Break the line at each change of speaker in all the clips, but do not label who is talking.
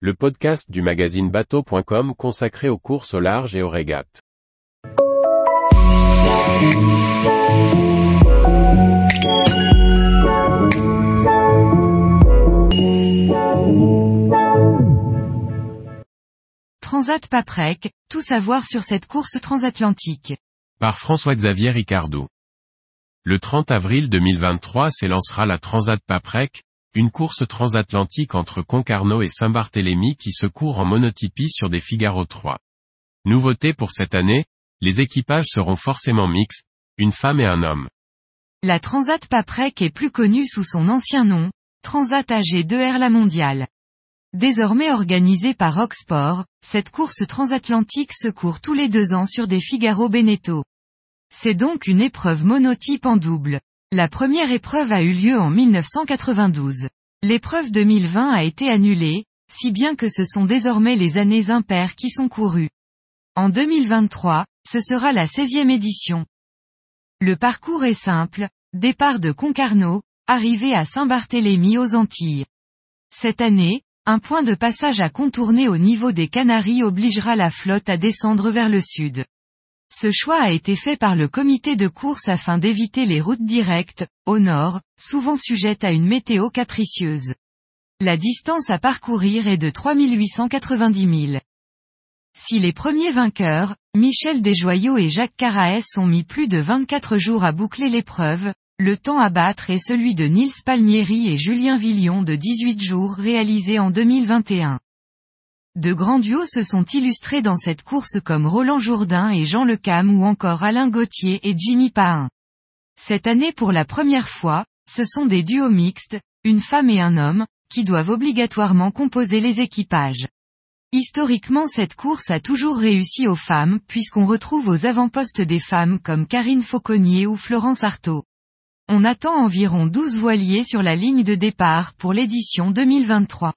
le podcast du magazine bateau.com consacré aux courses au large et aux régates.
Transat Paprec, tout savoir sur cette course transatlantique.
Par François-Xavier Ricardou. Le 30 avril 2023 s'élancera la Transat Paprec, une course transatlantique entre Concarneau et Saint-Barthélemy qui se court en monotypie sur des Figaro 3. Nouveauté pour cette année, les équipages seront forcément mixtes, une femme et un homme.
La Transat Paprec est plus connue sous son ancien nom, Transat AG2R La Mondiale. Désormais organisée par Oxport, cette course transatlantique se court tous les deux ans sur des Figaro Beneteau. C'est donc une épreuve monotype en double. La première épreuve a eu lieu en 1992. L'épreuve 2020 a été annulée, si bien que ce sont désormais les années impaires qui sont courues. En 2023, ce sera la 16e édition. Le parcours est simple, départ de Concarneau, arrivée à Saint-Barthélemy aux Antilles. Cette année, un point de passage à contourner au niveau des Canaries obligera la flotte à descendre vers le sud. Ce choix a été fait par le comité de course afin d'éviter les routes directes, au nord, souvent sujettes à une météo capricieuse. La distance à parcourir est de 3890 000. Si les premiers vainqueurs, Michel Desjoyaux et Jacques Caraès ont mis plus de 24 jours à boucler l'épreuve, le temps à battre est celui de Nils Palmieri et Julien Villion de 18 jours réalisé en 2021. De grands duos se sont illustrés dans cette course comme Roland Jourdain et Jean Lecam ou encore Alain Gauthier et Jimmy Pahin. Cette année pour la première fois, ce sont des duos mixtes, une femme et un homme, qui doivent obligatoirement composer les équipages. Historiquement cette course a toujours réussi aux femmes puisqu'on retrouve aux avant-postes des femmes comme Karine Fauconnier ou Florence Artaud. On attend environ 12 voiliers sur la ligne de départ pour l'édition 2023.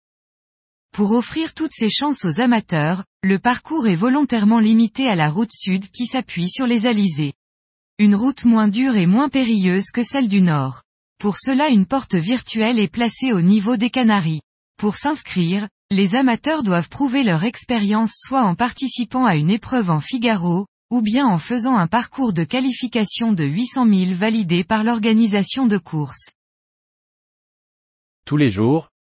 Pour offrir toutes ces chances aux amateurs, le parcours est volontairement limité à la route sud qui s'appuie sur les alizés. Une route moins dure et moins périlleuse que celle du nord. Pour cela une porte virtuelle est placée au niveau des Canaries. Pour s'inscrire, les amateurs doivent prouver leur expérience soit en participant à une épreuve en Figaro, ou bien en faisant un parcours de qualification de 800 000 validé par l'organisation de course.
Tous les jours,